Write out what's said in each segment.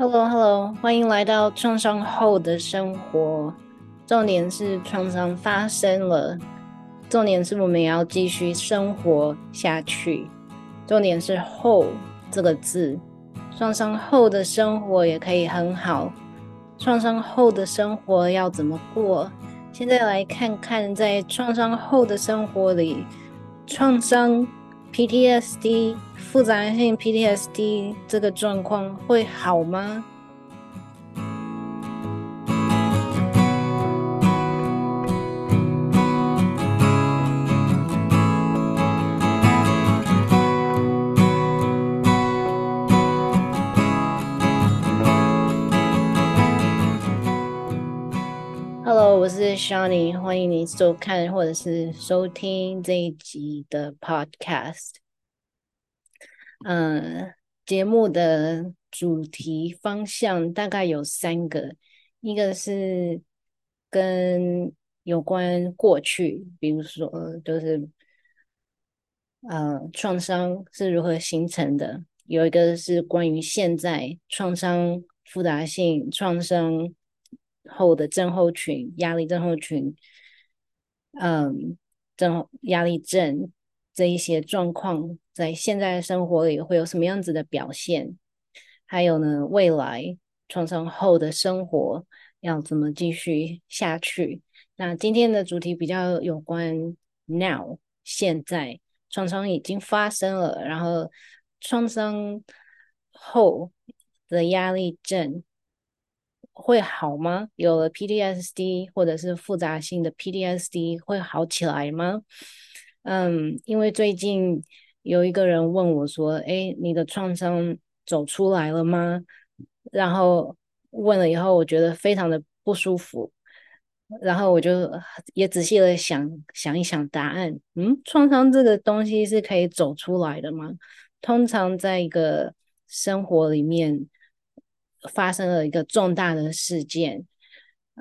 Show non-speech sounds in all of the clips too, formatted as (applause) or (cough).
Hello，Hello，欢迎来到创伤后的生活。重点是创伤发生了，重点是我们要继续生活下去。重点是“后”这个字，创伤后的生活也可以很好。创伤后的生活要怎么过？现在来看看，在创伤后的生活里，创伤。PTSD 复杂性 PTSD 这个状况会好吗？Shani，欢迎您收看或者是收听这一集的 Podcast。嗯，节目的主题方向大概有三个，一个是跟有关过去，比如说就是呃创伤是如何形成的；有一个是关于现在创伤复杂性创伤。后的症候群、压力症候群，嗯，症压力症这一些状况，在现在的生活里会有什么样子的表现？还有呢，未来创伤后的生活要怎么继续下去？那今天的主题比较有关 now，现在创伤已经发生了，然后创伤后的压力症。会好吗？有了 PTSD 或者是复杂性的 PTSD 会好起来吗？嗯，因为最近有一个人问我说：“哎，你的创伤走出来了吗？”然后问了以后，我觉得非常的不舒服。然后我就也仔细的想想一想答案。嗯，创伤这个东西是可以走出来的吗？通常在一个生活里面。发生了一个重大的事件，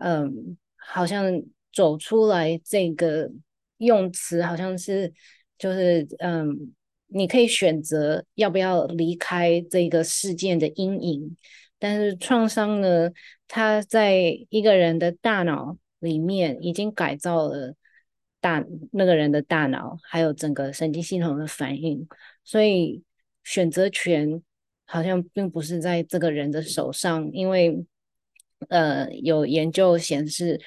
嗯，好像走出来这个用词好像是就是嗯，你可以选择要不要离开这个事件的阴影，但是创伤呢，它在一个人的大脑里面已经改造了大那个人的大脑，还有整个神经系统的反应，所以选择权。好像并不是在这个人的手上，因为呃，有研究显示，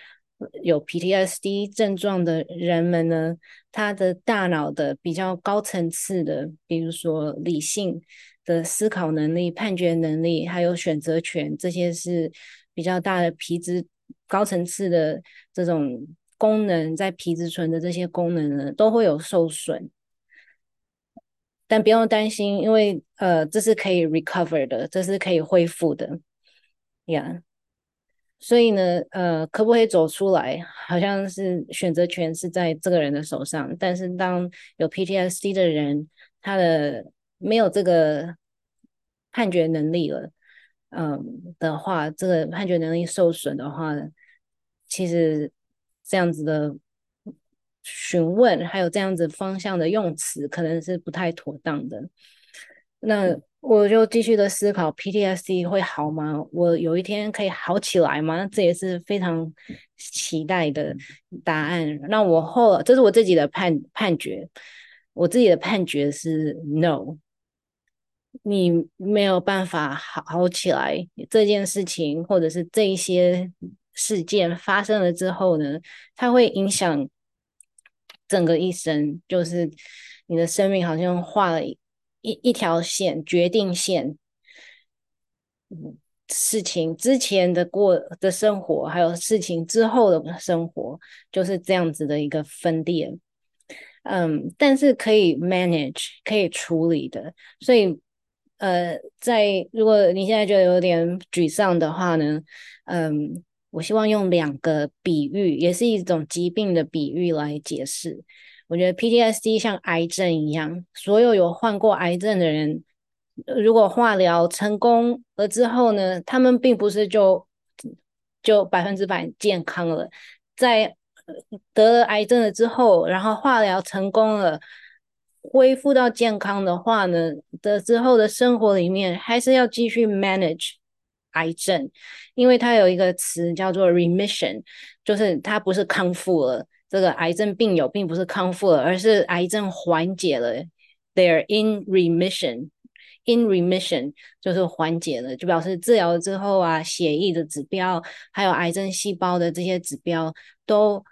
有 PTSD 症状的人们呢，他的大脑的比较高层次的，比如说理性的思考能力、判决能力，还有选择权，这些是比较大的皮质高层次的这种功能，在皮质醇的这些功能呢，都会有受损。但不用担心，因为呃，这是可以 recover 的，这是可以恢复的，呀、yeah。所以呢，呃，可不可以走出来？好像是选择权是在这个人的手上。但是当有 PTSD 的人，他的没有这个判决能力了，嗯、的话，这个判决能力受损的话，其实这样子的。询问还有这样子方向的用词，可能是不太妥当的。那我就继续的思考，PTSD 会好吗？我有一天可以好起来吗？这也是非常期待的答案。那我后，这是我自己的判判决，我自己的判决是 No，你没有办法好好起来。这件事情或者是这一些事件发生了之后呢，它会影响。整个一生，就是你的生命好像画了一一条线，决定线。事情之前的过的生活，还有事情之后的生活，就是这样子的一个分店。嗯，但是可以 manage，可以处理的。所以，呃，在如果你现在觉得有点沮丧的话呢，嗯。我希望用两个比喻，也是一种疾病的比喻来解释。我觉得 PTSD 像癌症一样，所有有患过癌症的人，如果化疗成功了之后呢，他们并不是就就百分之百健康了。在得了癌症了之后，然后化疗成功了，恢复到健康的话呢，的之后的生活里面还是要继续 manage。癌症，因为它有一个词叫做 remission，就是它不是康复了，这个癌症病友并不是康复了，而是癌症缓解了，they're in remission。In remission 就是缓解了，就表示治疗之后啊，血液的指标还有癌症细胞的这些指标都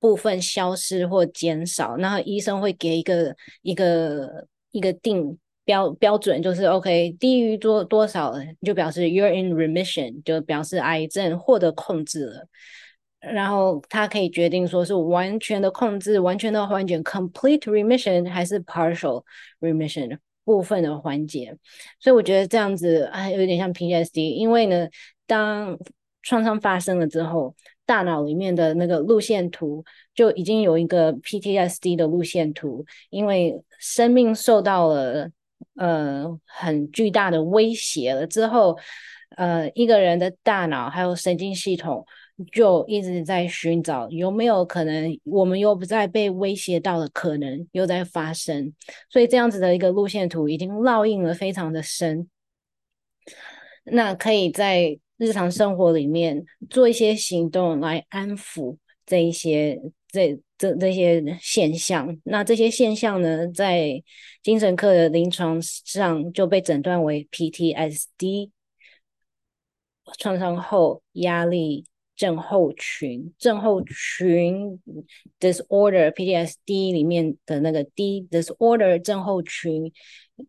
部分消失或减少，然后医生会给一个一个一个定标标准，就是 OK 低于多多少就表示 you're in remission，就表示癌症获得控制了，然后他可以决定说是完全的控制，完全的缓解 complete remission 还是 partial remission。部分的缓解，所以我觉得这样子啊，有点像 PTSD，因为呢，当创伤发生了之后，大脑里面的那个路线图就已经有一个 PTSD 的路线图，因为生命受到了呃很巨大的威胁了之后，呃，一个人的大脑还有神经系统。就一直在寻找有没有可能，我们又不再被威胁到的可能又在发生，所以这样子的一个路线图已经烙印了非常的深。那可以在日常生活里面做一些行动来安抚这一些这这这些现象。那这些现象呢，在精神科的临床上就被诊断为 PTSD，创伤后压力。症候群，症候群 disorder PTSD 里面的那个 D disorder 症候群，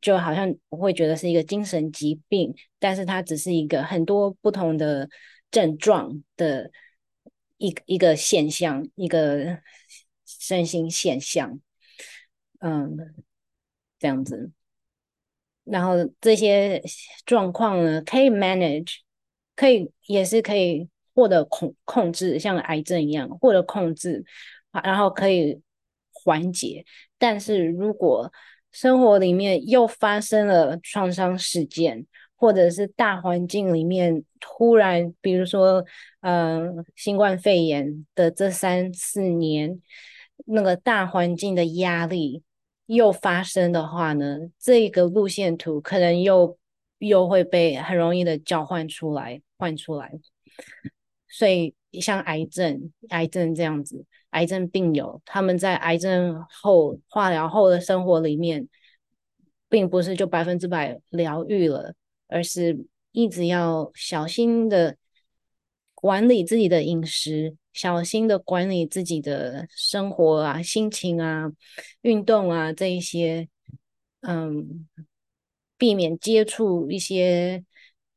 就好像我会觉得是一个精神疾病，但是它只是一个很多不同的症状的一一个现象，一个身心现象，嗯，这样子，然后这些状况呢，可以 manage，可以也是可以。获得控控制，像癌症一样获得控制，然后可以缓解。但是如果生活里面又发生了创伤事件，或者是大环境里面突然，比如说，嗯、新冠肺炎的这三四年，那个大环境的压力又发生的话呢，这个路线图可能又又会被很容易的交换出来，换出来。所以，像癌症、癌症这样子，癌症病友他们在癌症后化疗后的生活里面，并不是就百分之百疗愈了，而是一直要小心的管理自己的饮食，小心的管理自己的生活啊、心情啊、运动啊这一些，嗯，避免接触一些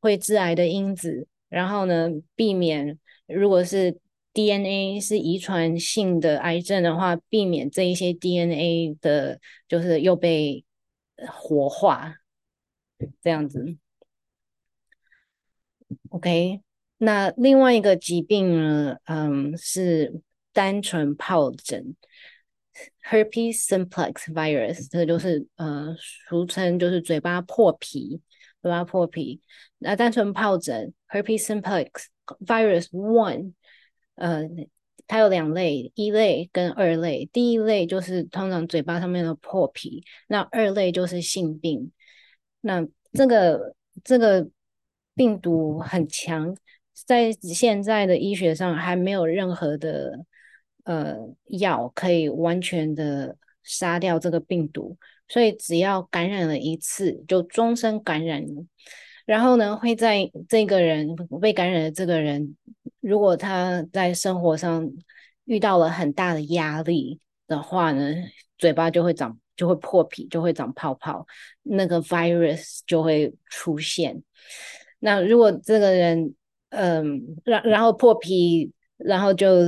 会致癌的因子，然后呢，避免。如果是 DNA 是遗传性的癌症的话，避免这一些 DNA 的，就是又被活化这样子。OK，那另外一个疾病呢，嗯，是单纯疱疹 （Herpes simplex virus），这就是呃，俗称就是嘴巴破皮，嘴巴破皮。那单纯疱疹 （Herpes simplex）。Virus one，呃，它有两类，一类跟二类。第一类就是通常嘴巴上面的破皮，那二类就是性病。那这个这个病毒很强，在现在的医学上还没有任何的呃药可以完全的杀掉这个病毒，所以只要感染了一次，就终身感染。然后呢，会在这个人被感染的这个人，如果他在生活上遇到了很大的压力的话呢，嘴巴就会长，就会破皮，就会长泡泡，那个 virus 就会出现。那如果这个人，嗯，然然后破皮，然后就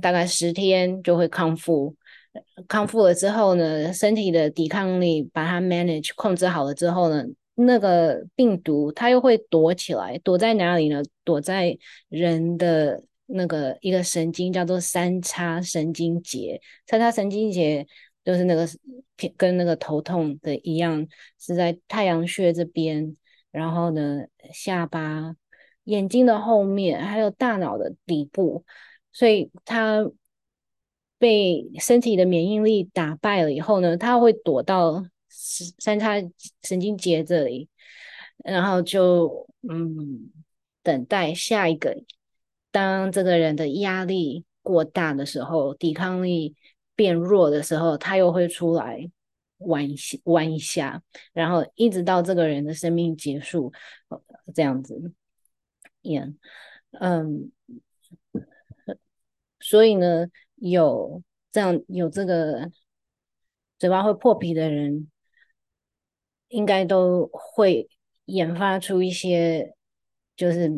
大概十天就会康复，康复了之后呢，身体的抵抗力把它 manage 控制好了之后呢。那个病毒它又会躲起来，躲在哪里呢？躲在人的那个一个神经叫做三叉神经节，三叉神经节就是那个跟那个头痛的一样，是在太阳穴这边，然后呢，下巴、眼睛的后面，还有大脑的底部，所以它被身体的免疫力打败了以后呢，它会躲到。三叉神经节这里，然后就嗯等待下一个。当这个人的压力过大的时候，抵抗力变弱的时候，他又会出来玩一下，玩一下，然后一直到这个人的生命结束，这样子。Yeah，嗯，所以呢，有这样有这个嘴巴会破皮的人，应该都会研发出一些就是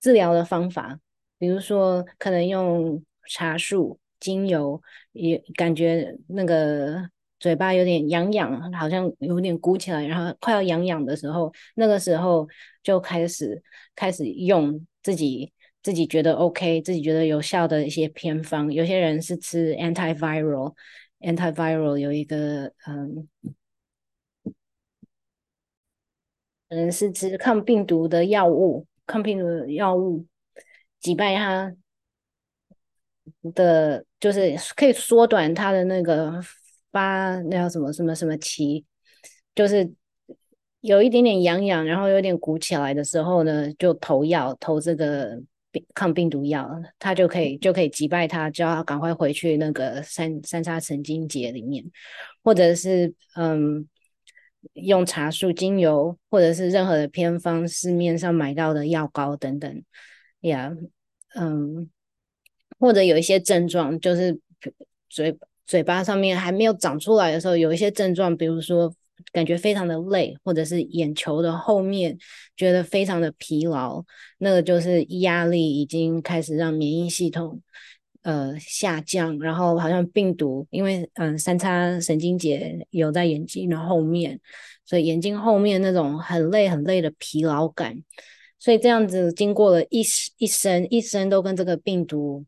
治疗的方法。比如说，可能用茶树、精油，也感觉那个嘴巴有点痒痒，好像有点鼓起来，然后快要痒痒的时候，那个时候就开始开始用自己自己觉得 OK、自己觉得有效的一些偏方。有些人是吃 antiviral，antiviral 有一个嗯，嗯是吃抗病毒的药物，抗病毒的药物。击败它的，就是可以缩短它的那个发，那叫什么什么什么期，就是有一点点痒痒，然后有点鼓起来的时候呢，就投药，投这个抗病毒药，它就可以就可以击败它，就要赶快回去那个三三叉神经节里面，或者是嗯，用茶树精油，或者是任何的偏方，市面上买到的药膏等等，呀、嗯，或者有一些症状，就是嘴嘴巴上面还没有长出来的时候，有一些症状，比如说感觉非常的累，或者是眼球的后面觉得非常的疲劳，那个就是压力已经开始让免疫系统呃下降，然后好像病毒，因为嗯三叉神经节有在眼睛的后面，所以眼睛后面那种很累很累的疲劳感。所以这样子，经过了一一生，一生都跟这个病毒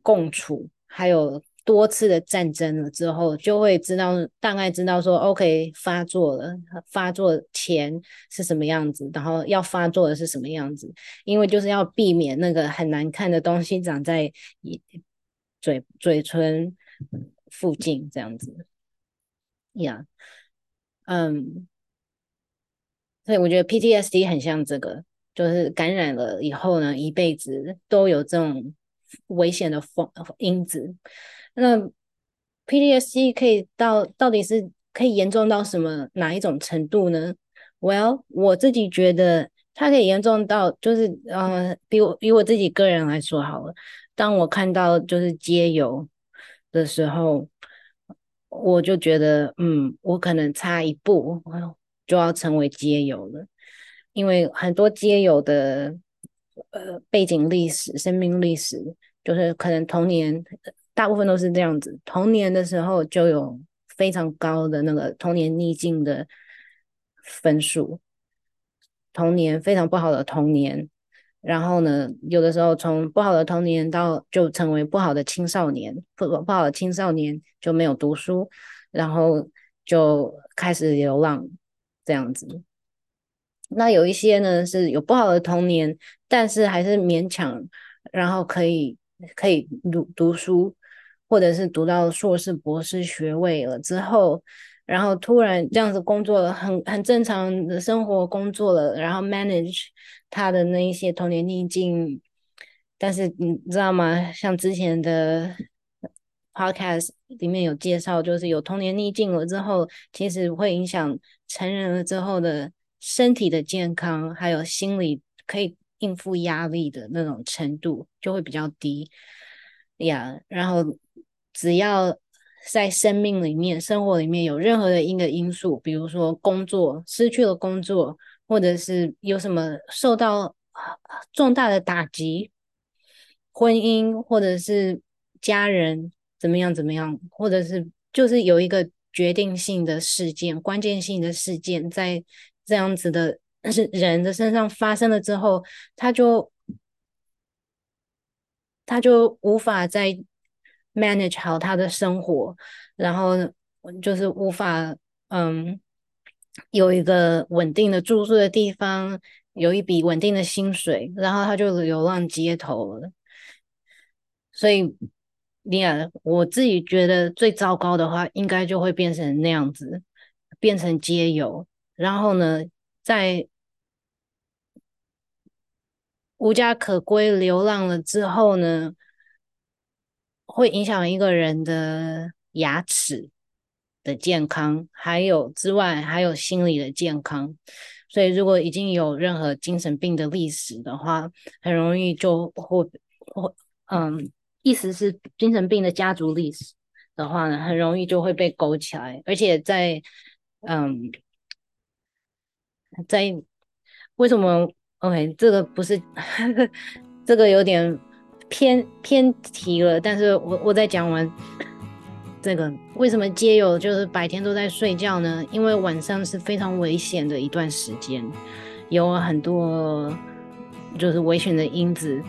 共处，还有多次的战争了之后，就会知道，大概知道说，OK，发作了，发作前是什么样子，然后要发作的是什么样子，因为就是要避免那个很难看的东西长在嘴嘴唇附近这样子。呀，嗯，所以我觉得 PTSD 很像这个。就是感染了以后呢，一辈子都有这种危险的风因子。那 PTSD 可以到到底是可以严重到什么哪一种程度呢？Well，我自己觉得它可以严重到就是呃，比我比我自己个人来说好了。当我看到就是街游的时候，我就觉得嗯，我可能差一步就要成为街游了。因为很多街游的呃背景历史、生命历史，就是可能童年大部分都是这样子，童年的时候就有非常高的那个童年逆境的分数，童年非常不好的童年，然后呢，有的时候从不好的童年到就成为不好的青少年，不不好的青少年就没有读书，然后就开始流浪这样子。那有一些呢是有不好的童年，但是还是勉强，然后可以可以读读书，或者是读到硕士、博士学位了之后，然后突然这样子工作了，很很正常的生活工作了，然后 manage 他的那一些童年逆境，但是你知道吗？像之前的 podcast 里面有介绍，就是有童年逆境了之后，其实会影响成人了之后的。身体的健康，还有心理可以应付压力的那种程度就会比较低呀。然后只要在生命里面、生活里面有任何的一个因素，比如说工作失去了工作，或者是有什么受到重大的打击，婚姻或者是家人怎么样怎么样，或者是就是有一个决定性的事件、关键性的事件在。这样子的是人的身上发生了之后，他就他就无法再 manage 好他的生活，然后就是无法嗯有一个稳定的住宿的地方，有一笔稳定的薪水，然后他就流浪街头了。所以，你看，我自己觉得最糟糕的话，应该就会变成那样子，变成街友。然后呢，在无家可归、流浪了之后呢，会影响一个人的牙齿的健康，还有之外还有心理的健康。所以，如果已经有任何精神病的历史的话，很容易就会会嗯，意思是精神病的家族历史的话呢，很容易就会被勾起来，而且在嗯，在为什么？OK，这个不是 (laughs) 这个有点偏偏题了，但是我我在讲完。这个为什么街友就是白天都在睡觉呢？因为晚上是非常危险的一段时间，有很多就是危险的因子，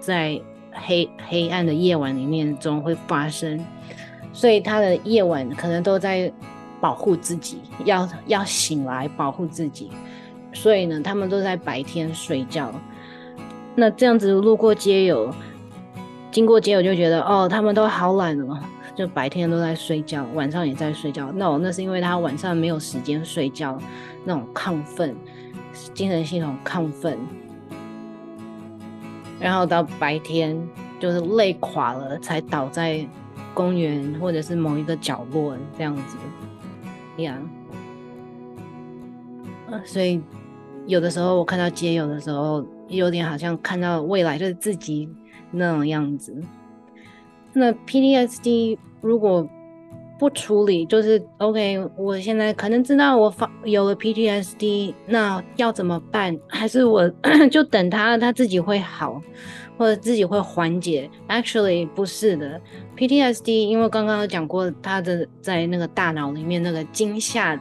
在黑黑暗的夜晚里面总会发生，所以他的夜晚可能都在保护自己，要要醒来保护自己，所以呢，他们都在白天睡觉。那这样子路过街友。经过街，我就觉得哦，他们都好懒哦，就白天都在睡觉，晚上也在睡觉。No，那是因为他晚上没有时间睡觉，那种亢奋，精神系统亢奋，然后到白天就是累垮了，才倒在公园或者是某一个角落这样子，呀、yeah.，所以有的时候我看到街友的时候，有点好像看到未来就是自己。那种样子，那 PTSD 如果不处理，就是 OK。我现在可能知道我发有了 PTSD，那要怎么办？还是我 (coughs) 就等他，他自己会好，或者自己会缓解？Actually 不是的，PTSD 因为刚刚有讲过，他的在那个大脑里面那个惊吓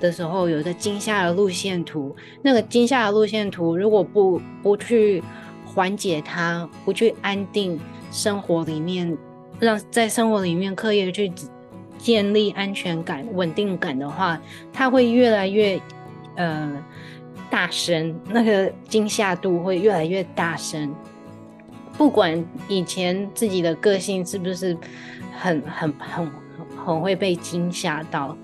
的时候有一个惊吓的路线图，那个惊吓的路线图如果不不去。缓解他，不去安定生活里面，让在生活里面刻意去建立安全感、稳定感的话，他会越来越呃大声，那个惊吓度会越来越大声。不管以前自己的个性是不是很很很很会被惊吓到，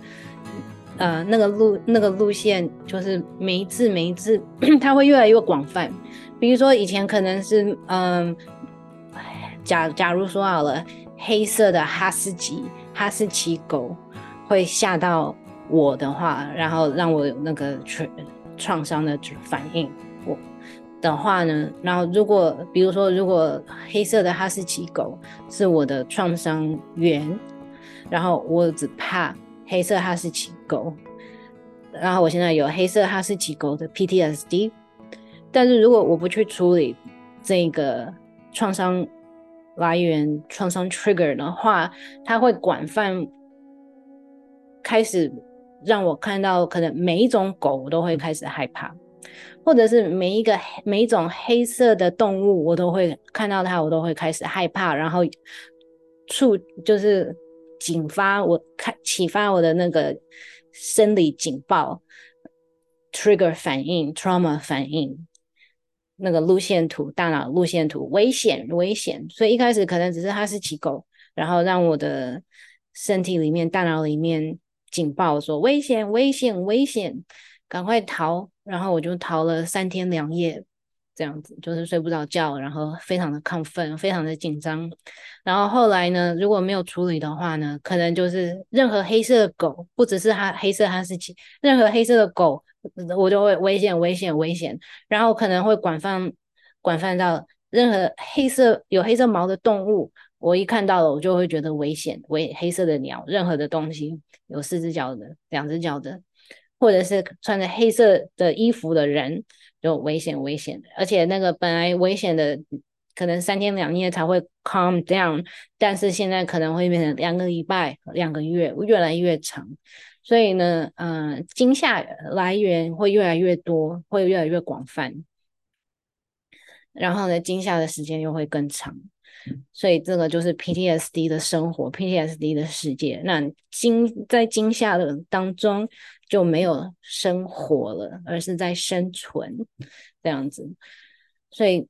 呃，那个路那个路线就是每一次每一次，(clears throat) 它会越来越广泛。比如说，以前可能是嗯，假假如说好了，黑色的哈士奇哈士奇狗会吓到我的话，然后让我有那个创创伤的反应，我的话呢，然后如果比如说，如果黑色的哈士奇狗是我的创伤源，然后我只怕黑色哈士奇狗，然后我现在有黑色哈士奇狗的 PTSD。但是如果我不去处理这个创伤来源、创伤 trigger 的话，它会广泛开始让我看到，可能每一种狗我都会开始害怕，或者是每一个每一种黑色的动物我都会看到它，我都会开始害怕，然后触就是警发我开启发我的那个生理警报 trigger 反应、trauma 反应。那个路线图，大脑路线图，危险，危险。所以一开始可能只是哈士奇狗，然后让我的身体里面、大脑里面警报说危险，危险，危险，赶快逃。然后我就逃了三天两夜，这样子就是睡不着觉，然后非常的亢奋，非常的紧张。然后后来呢，如果没有处理的话呢，可能就是任何黑色的狗，不只是哈黑色哈士奇，任何黑色的狗。我就会危险，危险，危险，然后可能会广泛，广泛到任何黑色有黑色毛的动物，我一看到了，我就会觉得危险，危黑色的鸟，任何的东西有四只脚的、两只脚的，或者是穿着黑色的衣服的人，就危险，危险的，而且那个本来危险的，可能三天两夜才会 calm down，但是现在可能会变成两个礼拜、两个月，越来越长。所以呢，嗯、呃，惊吓来源会越来越多，会越来越广泛，然后呢，惊吓的时间又会更长，所以这个就是 PTSD 的生活，PTSD 的世界。那惊在惊吓的当中就没有生活了，而是在生存这样子。所以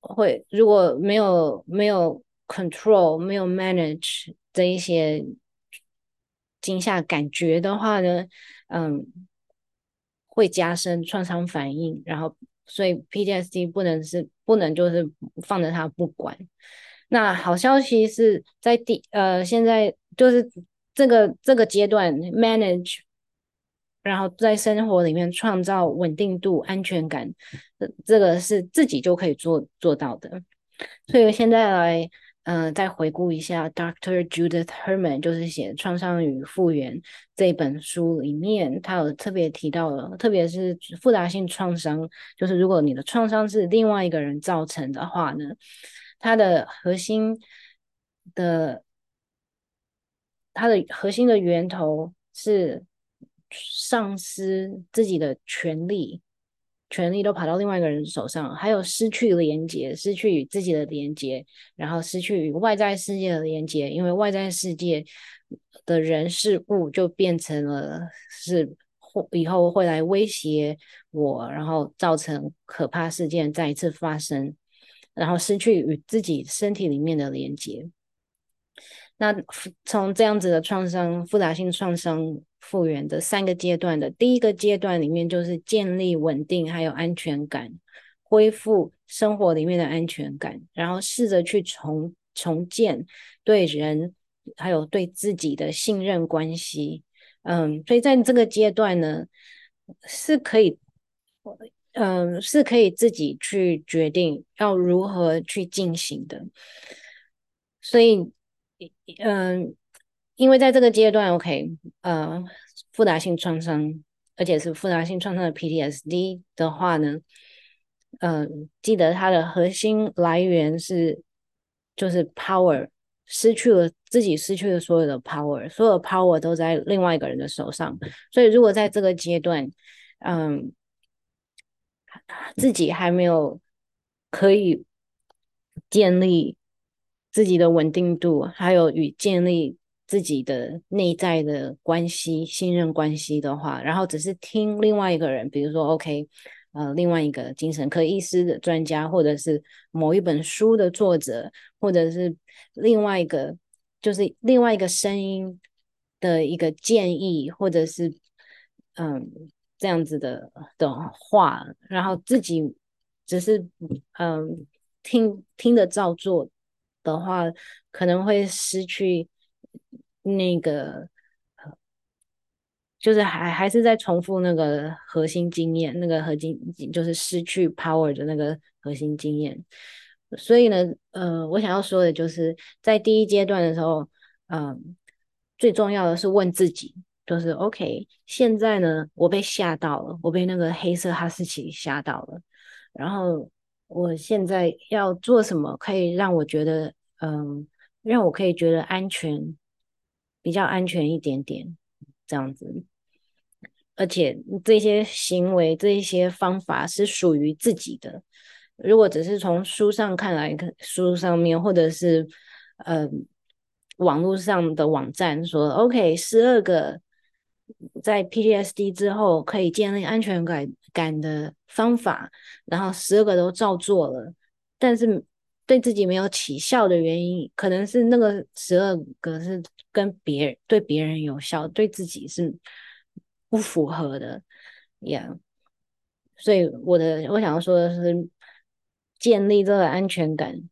会如果没有没有 control，没有 manage 这一些。惊吓感觉的话呢，嗯，会加深创伤反应，然后所以 PTSD 不能是不能就是放着它不管。那好消息是在第呃现在就是这个这个阶段 manage，然后在生活里面创造稳定度、安全感，这个是自己就可以做做到的。所以现在来。嗯、呃，再回顾一下，Dr. Judith Herman 就是写《创伤与复原》这本书里面，他有特别提到了，特别是复杂性创伤，就是如果你的创伤是另外一个人造成的话呢，它的核心的，它的核心的源头是丧失自己的权利。权利都跑到另外一个人手上，还有失去连接，失去与自己的连接，然后失去与外在世界的连接，因为外在世界的人事物就变成了是以后会来威胁我，然后造成可怕事件再一次发生，然后失去与自己身体里面的连接。那从这样子的创伤，复杂性创伤复原的三个阶段的第一个阶段里面，就是建立稳定还有安全感，恢复生活里面的安全感，然后试着去重重建对人还有对自己的信任关系。嗯，所以在这个阶段呢，是可以，嗯，是可以自己去决定要如何去进行的。所以。嗯，因为在这个阶段，OK，呃，复杂性创伤，而且是复杂性创伤的 PTSD 的话呢，嗯，记得它的核心来源是就是 power，失去了自己，失去了所有的 power，所有 power 都在另外一个人的手上。所以，如果在这个阶段，嗯，自己还没有可以建立。自己的稳定度，还有与建立自己的内在的关系、信任关系的话，然后只是听另外一个人，比如说，OK，呃，另外一个精神科医师的专家，或者是某一本书的作者，或者是另外一个，就是另外一个声音的一个建议，或者是嗯这样子的的话，然后自己只是嗯听听的照做。的话，可能会失去那个，就是还还是在重复那个核心经验，那个核心就是失去 power 的那个核心经验。所以呢，呃，我想要说的就是，在第一阶段的时候，嗯、最重要的是问自己，就是 OK，现在呢，我被吓到了，我被那个黑色哈士奇吓到了，然后。我现在要做什么可以让我觉得，嗯，让我可以觉得安全，比较安全一点点，这样子。而且这些行为、这些方法是属于自己的。如果只是从书上看来，书上面或者是嗯网络上的网站说，OK，十二个在 PTSD 之后可以建立安全感。感的方法，然后十二个都照做了，但是对自己没有起效的原因，可能是那个十二个是跟别人对别人有效，对自己是不符合的，Yeah。所以我的我想要说的是，建立这个安全感，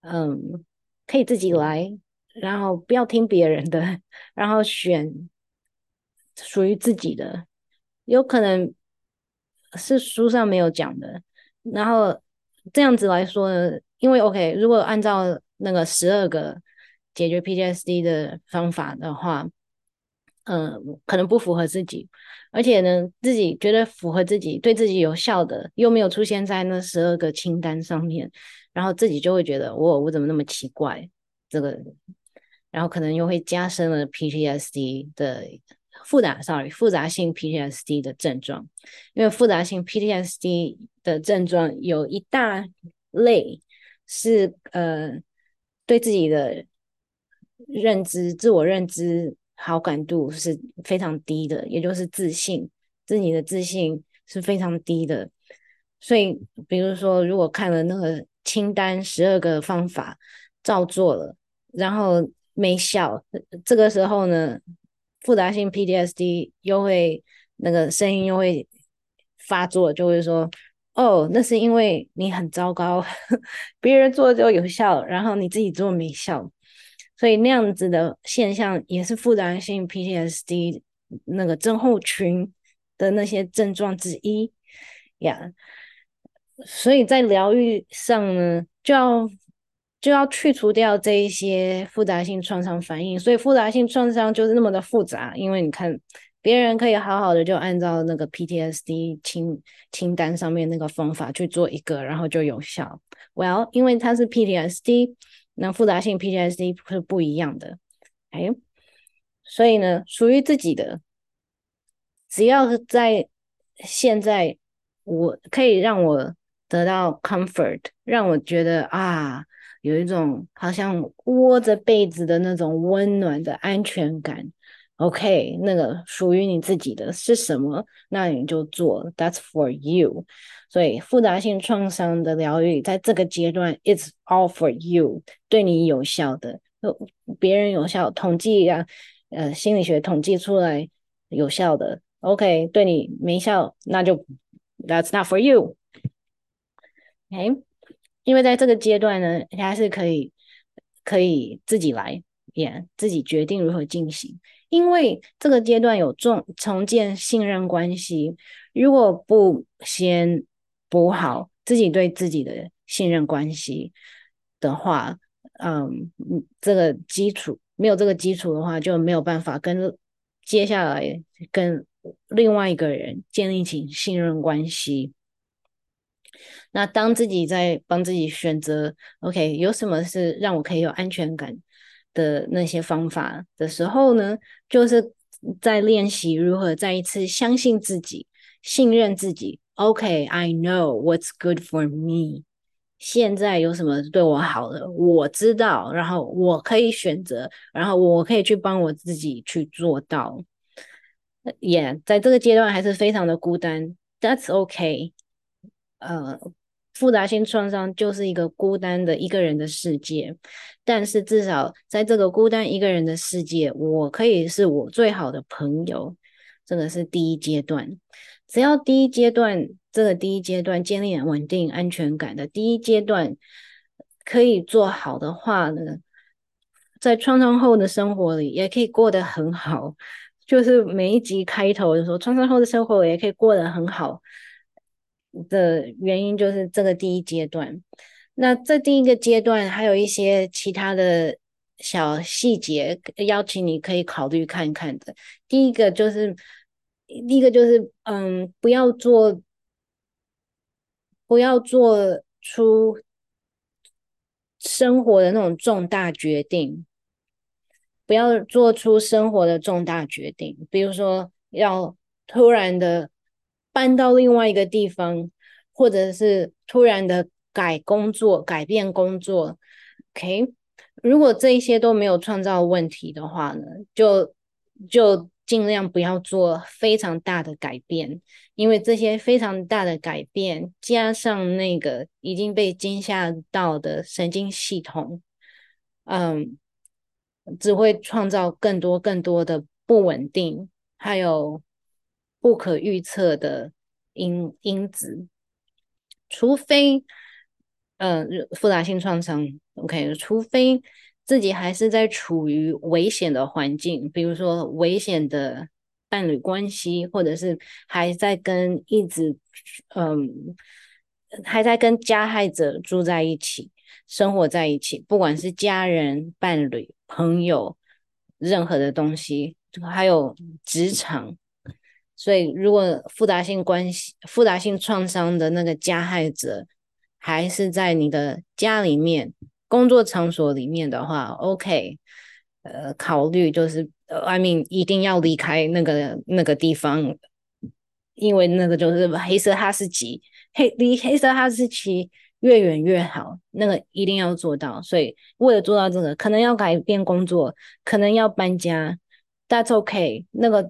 嗯，可以自己来，然后不要听别人的，(laughs) 然后选属于自己的，有可能。是书上没有讲的，然后这样子来说呢，因为 OK，如果按照那个十二个解决 PTSD 的方法的话，嗯、呃，可能不符合自己，而且呢，自己觉得符合自己、对自己有效的，又没有出现在那十二个清单上面，然后自己就会觉得我我怎么那么奇怪，这个，然后可能又会加深了 PTSD 的。复杂，sorry，复杂性 PTSD 的症状，因为复杂性 PTSD 的症状有一大类是呃对自己的认知、自我认知好感度是非常低的，也就是自信，自己的自信是非常低的。所以，比如说，如果看了那个清单十二个方法，照做了，然后没效，这个时候呢？复杂性 PTSD 又会那个声音又会发作，就会说哦，那是因为你很糟糕，(laughs) 别人做就有效，然后你自己做没效，所以那样子的现象也是复杂性 PTSD 那个症候群的那些症状之一呀。所以在疗愈上呢，就要就要去除掉这一些复杂性创伤反应。所以复杂性创伤就是那么的复杂，因为你看。别人可以好好的就按照那个 PTSD 清清单上面那个方法去做一个，然后就有效。Well，因为它是 PTSD，那复杂性 PTSD 是不一样的。哎，所以呢，属于自己的，只要是在现在，我可以让我得到 comfort，让我觉得啊，有一种好像窝着被子的那种温暖的安全感。OK，那个属于你自己的是什么？那你就做，That's for you。所以复杂性创伤的疗愈，在这个阶段，It's all for you，对你有效的，别人有效，统计啊，呃，心理学统计出来有效的，OK，对你没效，那就 That's not for you。OK，因为在这个阶段呢，它是可以可以自己来，演、自己决定如何进行。因为这个阶段有重重建信任关系，如果不先补好自己对自己的信任关系的话，嗯，这个基础没有这个基础的话，就没有办法跟接下来跟另外一个人建立起信任关系。那当自己在帮自己选择，OK，有什么是让我可以有安全感的那些方法的时候呢，就是在练习如何再一次相信自己、信任自己。OK，I know what's good for me。现在有什么对我好的，我知道，然后我可以选择，然后我可以去帮我自己去做到。也、在这个阶段还是非常的孤单，That's OK。呃。复杂性创伤就是一个孤单的一个人的世界，但是至少在这个孤单一个人的世界，我可以是我最好的朋友。这个是第一阶段，只要第一阶段这个第一阶段建立稳定安全感的第一阶段可以做好的话呢，在创伤后的生活里也可以过得很好。就是每一集开头的时候，创伤后的生活也可以过得很好。的原因就是这个第一阶段，那这第一个阶段还有一些其他的小细节，邀请你可以考虑看看的。第一个就是，第一个就是，嗯，不要做，不要做出生活的那种重大决定，不要做出生活的重大决定，比如说要突然的。搬到另外一个地方，或者是突然的改工作、改变工作，OK？如果这一些都没有创造问题的话呢，就就尽量不要做非常大的改变，因为这些非常大的改变加上那个已经被惊吓到的神经系统，嗯，只会创造更多更多的不稳定，还有。不可预测的因因子，除非，呃，复杂性创伤，OK，除非自己还是在处于危险的环境，比如说危险的伴侣关系，或者是还在跟一直，嗯，还在跟加害者住在一起，生活在一起，不管是家人、伴侣、朋友，任何的东西，还有职场。所以，如果复杂性关系、复杂性创伤的那个加害者还是在你的家里面、工作场所里面的话，OK，呃，考虑就是，I mean，一定要离开那个那个地方，因为那个就是黑色哈士奇，黑离黑色哈士奇越远越好，那个一定要做到。所以，为了做到这个，可能要改变工作，可能要搬家。That's okay，那个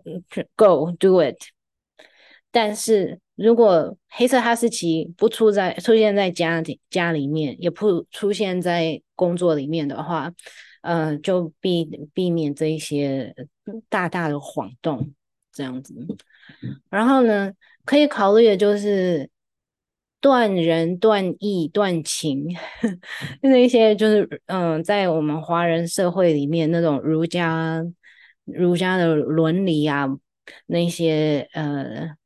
Go do it。但是如果黑色哈士奇不出在出现在家里家里面，也不出现在工作里面的话，呃，就避避免这一些大大的晃动这样子。然后呢，可以考虑的就是断人、断义、断情，(laughs) 那些就是嗯、在我们华人社会里面那种儒家儒家的伦理啊，那些呃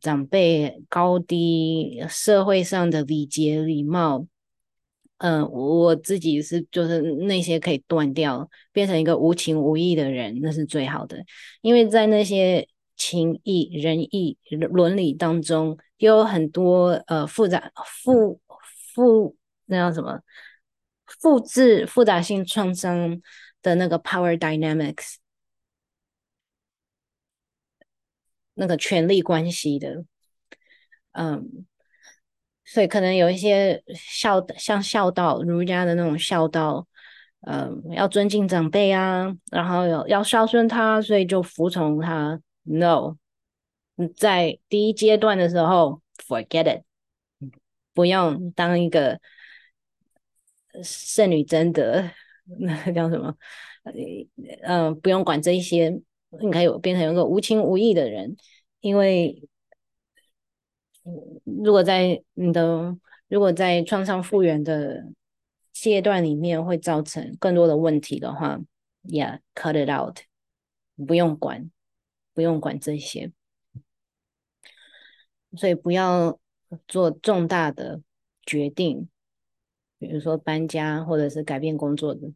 长辈高低、社会上的礼节礼貌，嗯、呃，我自己是就是那些可以断掉，变成一个无情无义的人，那是最好的，因为在那些情义、仁义、伦理当中。有很多呃复杂复复那叫什么复制复杂性创伤的那个 power dynamics，那个权力关系的，嗯，所以可能有一些孝像孝道儒家的那种孝道，嗯，要尊敬长辈啊，然后要要孝顺他，所以就服从他。No。在第一阶段的时候，forget it，不用当一个圣女贞德，(laughs) 那叫什么？嗯、不用管这一些，应该有变成一个无情无义的人。因为如果在你的如果在创伤复原的阶段里面会造成更多的问题的话，Yeah，cut it out，不用管，不用管这些。所以不要做重大的决定，比如说搬家或者是改变工作的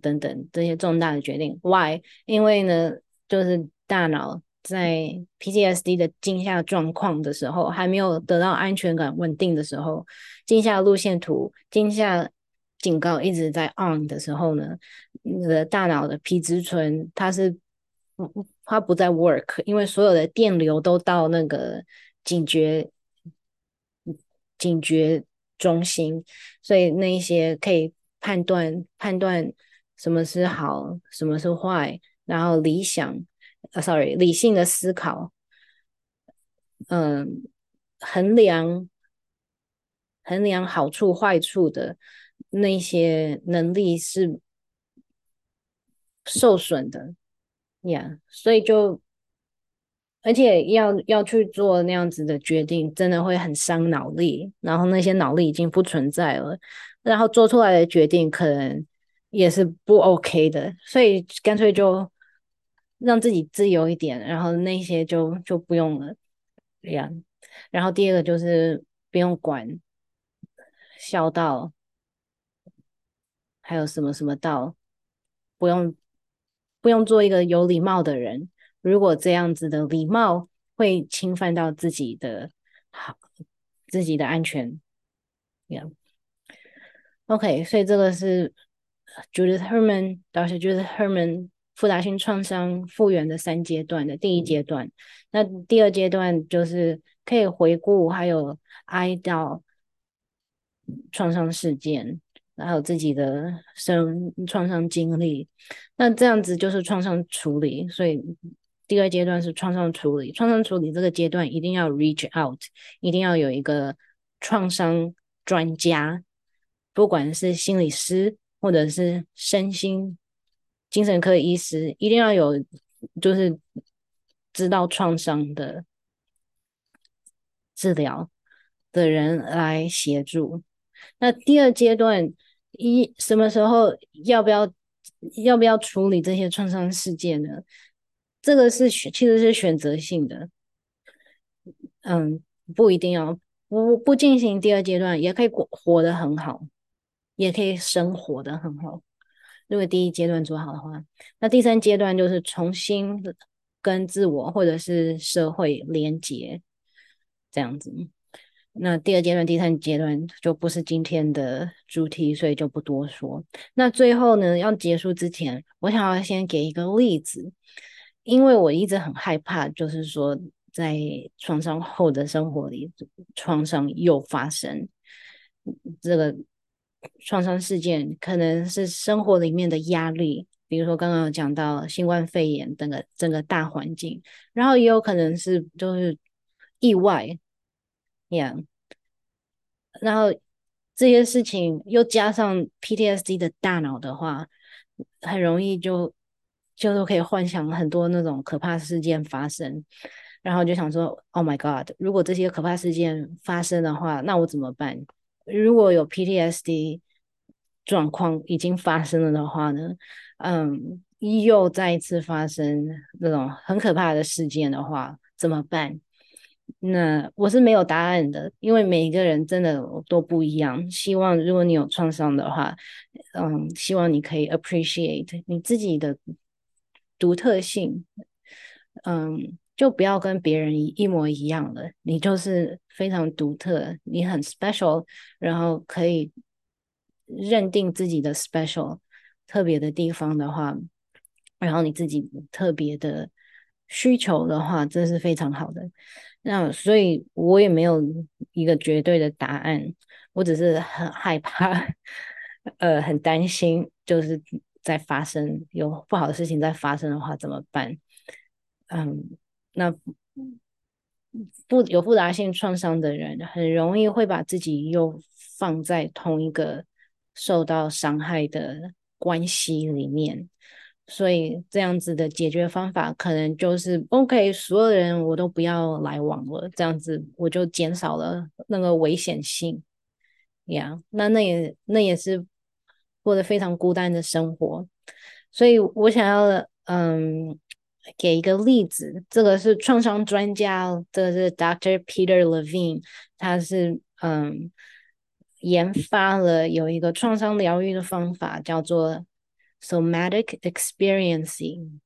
等等这些重大的决定。Why？因为呢，就是大脑在 PTSD 的惊吓状况的时候，还没有得到安全感稳定的时候，惊吓路线图、惊吓警告一直在 on 的时候呢，那个大脑的皮质醇它是它不在 work，因为所有的电流都到那个。警觉，警觉中心，所以那一些可以判断判断什么是好，什么是坏，然后理想，呃，sorry，理性的思考，嗯，衡量衡量好处坏处的那些能力是受损的，yeah，所以就。而且要要去做那样子的决定，真的会很伤脑力。然后那些脑力已经不存在了，然后做出来的决定可能也是不 OK 的。所以干脆就让自己自由一点，然后那些就就不用了。这样。然后第二个就是不用管孝道，还有什么什么道，不用不用做一个有礼貌的人。如果这样子的礼貌会侵犯到自己的好，自己的安全这样。OK，所以这个是 Judith Herman，Dr. Judith Herman 复杂性创伤复原的三阶段的第一阶段。那第二阶段就是可以回顾，还有哀悼创伤事件。还有自己的生创伤经历，那这样子就是创伤处理，所以。第二阶段是创伤处理，创伤处理这个阶段一定要 reach out，一定要有一个创伤专家，不管是心理师或者是身心精神科医师，一定要有就是知道创伤的治疗的人来协助。那第二阶段一什么时候要不要要不要处理这些创伤事件呢？这个是，其实是选择性的，嗯，不一定要不不进行第二阶段，也可以活活得很好，也可以生活得很好。如果第一阶段做好的话，那第三阶段就是重新跟自我或者是社会连接，这样子。那第二阶段、第三阶段就不是今天的主题，所以就不多说。那最后呢，要结束之前，我想要先给一个例子。因为我一直很害怕，就是说在创伤后的生活里，创伤又发生。这个创伤事件可能是生活里面的压力，比如说刚刚有讲到新冠肺炎整个整个大环境，然后也有可能是就是意外，，Yeah，，然后这些事情又加上 PTSD 的大脑的话，很容易就。就是可以幻想很多那种可怕事件发生，然后就想说，Oh my God，如果这些可怕事件发生的话，那我怎么办？如果有 PTSD 状况已经发生了的话呢？嗯，又再一次发生那种很可怕的事件的话，怎么办？那我是没有答案的，因为每一个人真的都不一样。希望如果你有创伤的话，嗯，希望你可以 appreciate 你自己的独特性，嗯，就不要跟别人一模一样了。你就是非常独特，你很 special，然后可以认定自己的 special 特别的地方的话，然后你自己特别的需求的话，这是非常好的。那所以，我也没有一个绝对的答案，我只是很害怕，呃，很担心，就是在发生有不好的事情在发生的话怎么办？嗯，那不有复杂性创伤的人，很容易会把自己又放在同一个受到伤害的关系里面。所以这样子的解决方法，可能就是 OK，所有人我都不要来往了，这样子我就减少了那个危险性。呀、yeah，那那也那也是过得非常孤单的生活。所以我想要嗯给一个例子，这个是创伤专家，这个是 Doctor Peter Levine，他是嗯研发了有一个创伤疗愈的方法，叫做。Somatic experiencing，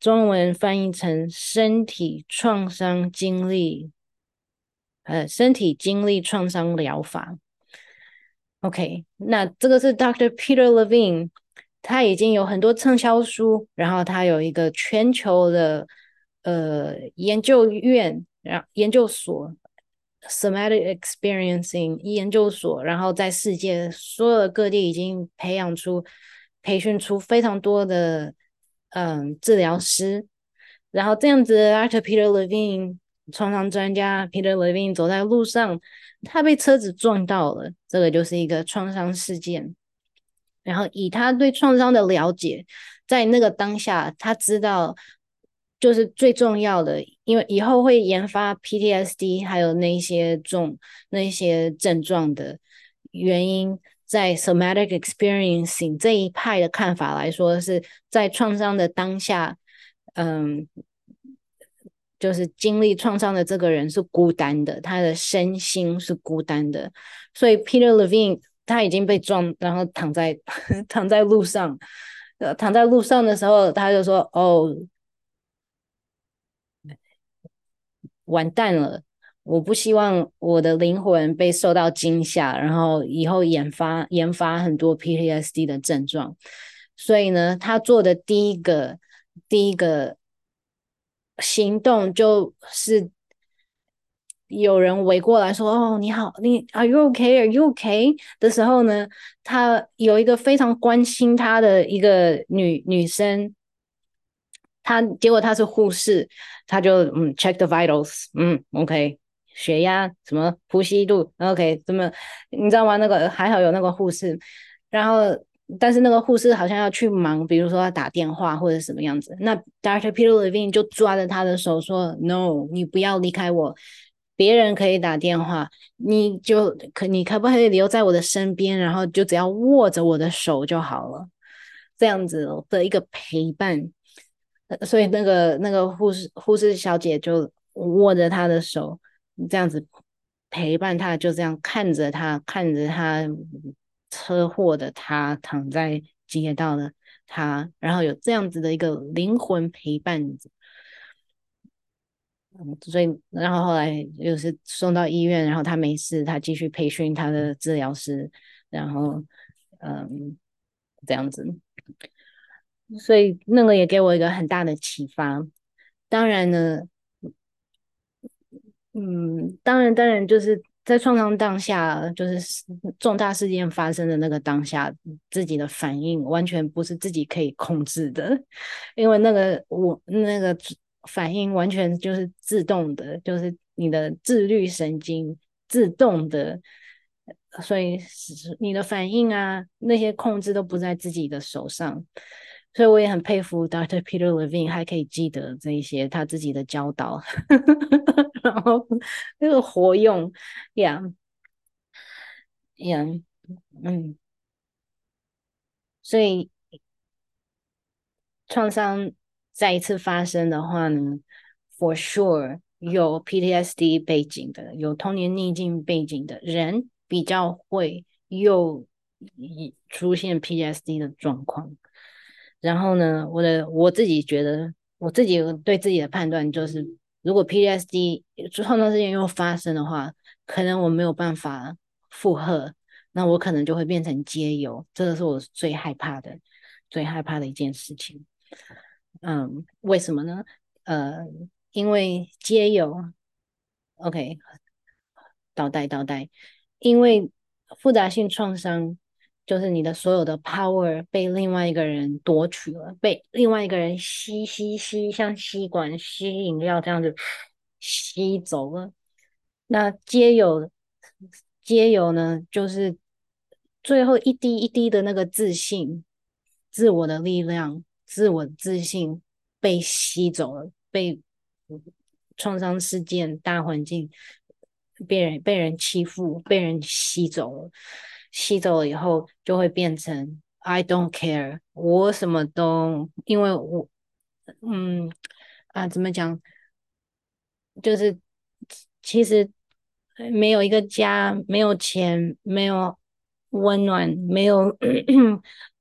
中文翻译成身体创伤经历，呃，身体经历创伤疗法。OK，那这个是 Doctor Peter Levine，他已经有很多畅销书，然后他有一个全球的呃研究院，然研究所。Somatic experiencing 研究所，然后在世界所有的各地已经培养出。培训出非常多的嗯治疗师，然后这样子，Dr. Peter Levine 创伤专家 Peter Levine 走在路上，他被车子撞到了，这个就是一个创伤事件。然后以他对创伤的了解，在那个当下，他知道就是最重要的，因为以后会研发 PTSD 还有那些重那些症状的原因。在 somatic experiencing 这一派的看法来说，是在创伤的当下，嗯，就是经历创伤的这个人是孤单的，他的身心是孤单的。所以 Peter Levine 他已经被撞，然后躺在 (laughs) 躺在路上，呃，躺在路上的时候，他就说：“哦，完蛋了。”我不希望我的灵魂被受到惊吓，然后以后研发研发很多 PTSD 的症状。所以呢，他做的第一个第一个行动就是有人围过来说：“哦，你好，你 Are you okay? Are you okay?” 的时候呢，他有一个非常关心他的一个女女生，他结果他是护士，他就嗯 check the vitals，嗯 OK。血压什么呼吸度，OK？怎么你知道吗？那个还好有那个护士，然后但是那个护士好像要去忙，比如说要打电话或者什么样子。那 Dr. Peter Levine 就抓着他的手说：“No，你不要离开我。别人可以打电话，你就可你可不可以留在我的身边？然后就只要握着我的手就好了，这样子的一个陪伴。所以那个那个护士护士小姐就握着他的手。”这样子陪伴他，就这样看着他，看着他车祸的他躺在街道的他，然后有这样子的一个灵魂陪伴，所以然后后来又是送到医院，然后他没事，他继续培训他的治疗师，然后嗯这样子，所以那个也给我一个很大的启发。当然呢。嗯，当然，当然，就是在创伤当下，就是重大事件发生的那个当下，自己的反应完全不是自己可以控制的，(laughs) 因为那个我那个反应完全就是自动的，就是你的自律神经自动的，所以你的反应啊，那些控制都不在自己的手上，所以我也很佩服 Dr. Peter Levine，还可以记得这一些他自己的教导，(laughs) 然后那个活用，Yeah，Yeah，嗯，所以创伤再一次发生的话呢，For sure 有 PTSD 背景的，有童年逆境背景的人比较会又出现 PTSD 的状况。然后呢，我的我自己觉得，我自己对自己的判断就是，如果 PTSD 创伤事件又发生的话，可能我没有办法负荷，那我可能就会变成街友，这个是我最害怕的，最害怕的一件事情。嗯，为什么呢？呃，因为皆有，OK，倒带倒带，因为复杂性创伤。就是你的所有的 power 被另外一个人夺取了，被另外一个人吸吸吸，像吸管吸饮料这样子吸走了。那皆有皆有呢，就是最后一滴一滴的那个自信、自我的力量、自我自信被吸走了，被创伤事件、大环境被人被人欺负、被人吸走了。吸走了以后，就会变成 I don't care，我什么都，因为我，嗯，啊，怎么讲？就是其实没有一个家，没有钱，没有温暖，没有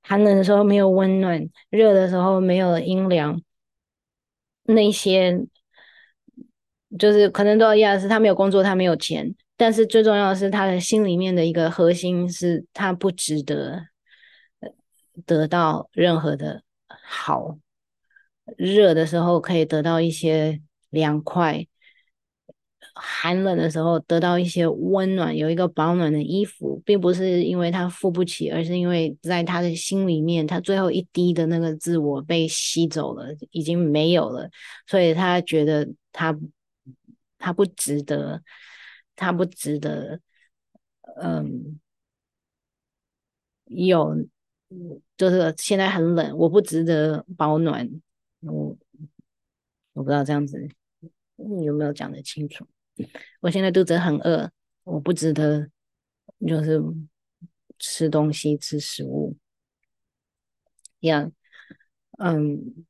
寒冷的时候没有温暖，热的时候没有阴凉，那些就是可能都要压的是他没有工作，他没有钱。但是最重要的是，他的心里面的一个核心是他不值得得到任何的好。热的时候可以得到一些凉快，寒冷的时候得到一些温暖，有一个保暖的衣服，并不是因为他付不起，而是因为在他的心里面，他最后一滴的那个自我被吸走了，已经没有了，所以他觉得他他不值得。他不值得，嗯，有，就是现在很冷，我不值得保暖，我我不知道这样子你有没有讲得清楚。我现在肚子很饿，我不值得，就是吃东西、吃食物，一样，嗯。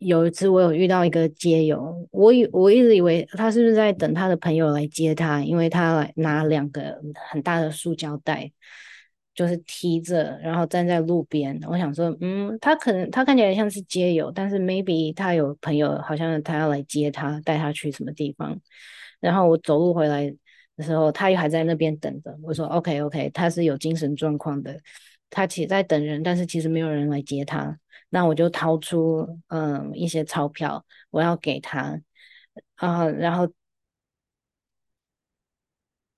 有一次，我有遇到一个街友，我以我一直以为他是不是在等他的朋友来接他，因为他来拿两个很大的塑胶袋，就是提着，然后站在路边。我想说，嗯，他可能他看起来像是街友，但是 maybe 他有朋友，好像他要来接他，带他去什么地方。然后我走路回来的时候，他又还在那边等着。我说，OK OK，他是有精神状况的，他其实在等人，但是其实没有人来接他。那我就掏出嗯一些钞票，我要给他，啊，然后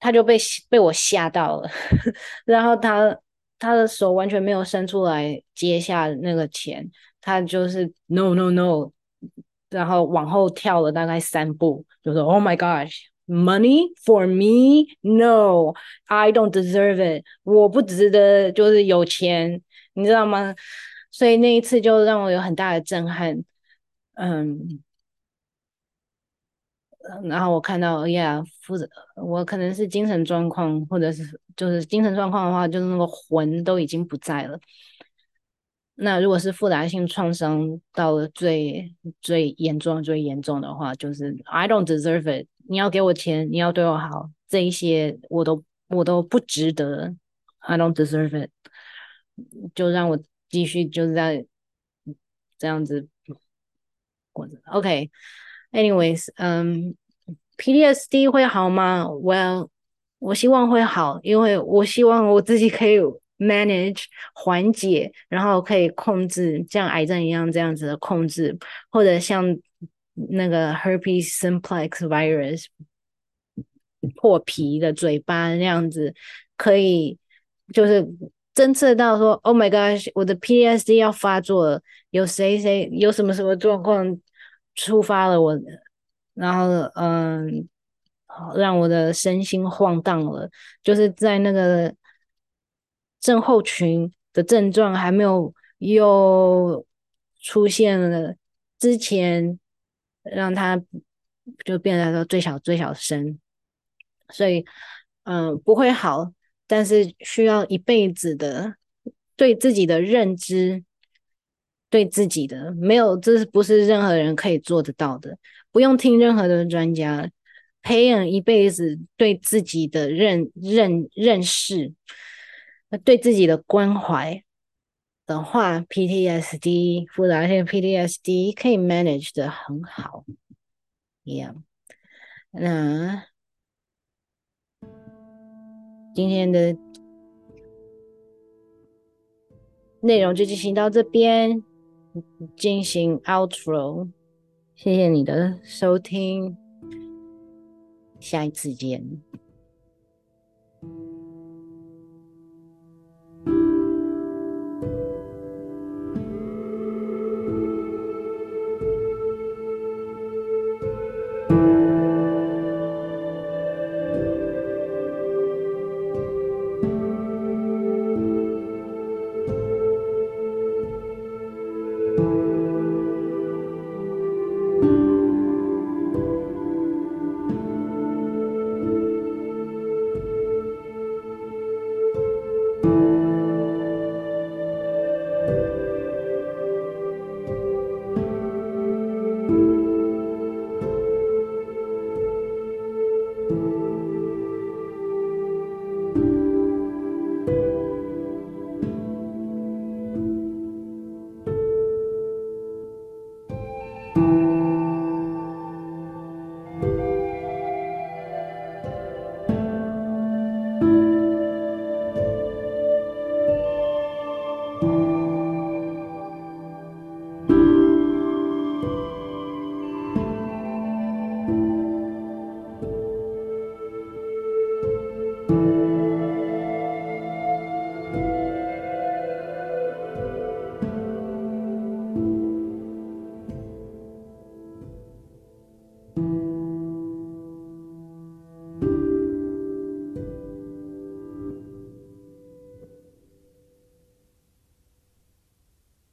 他就被被我吓到了，(laughs) 然后他他的手完全没有伸出来接下那个钱，他就是 no no no，然后往后跳了大概三步，就说 Oh my gosh，money for me？No，I don't deserve it，我不值得就是有钱，你知道吗？所以那一次就让我有很大的震撼，嗯，然后我看到，哎呀，负责我可能是精神状况，或者是就是精神状况的话，就是那个魂都已经不在了。那如果是复杂性创伤到了最最严重、最严重的话，就是 I don't deserve it，你要给我钱，你要对我好，这一些我都我都不值得，I don't deserve it，就让我。继续就是在这样子过着。OK Anyways，嗯，PTSD 会好吗？Well，我希望会好，因为我希望我自己可以 manage 缓解，然后可以控制，像癌症一样这样子的控制，或者像那个 herpes simplex virus 破皮的嘴巴那样子，可以就是。侦测到说，Oh my gosh，我的 PDSD 要发作了，有谁谁有什么什么状况触发了我，然后嗯，让我的身心晃荡了，就是在那个症候群的症状还没有又出现了之前让他就变得说最小最小声，所以嗯、不会好，但是需要一辈子的对自己的认知，对自己的没有，这是不是任何人可以做得到的？不用听任何的专家，培养一辈子对自己的认认认识，对自己的关怀的话，PTSD 复杂性 PTSD 可以 manage 得很好。Yeah，那今天的内容就进行到这边，进行 outro。谢谢你的收听，下一次见。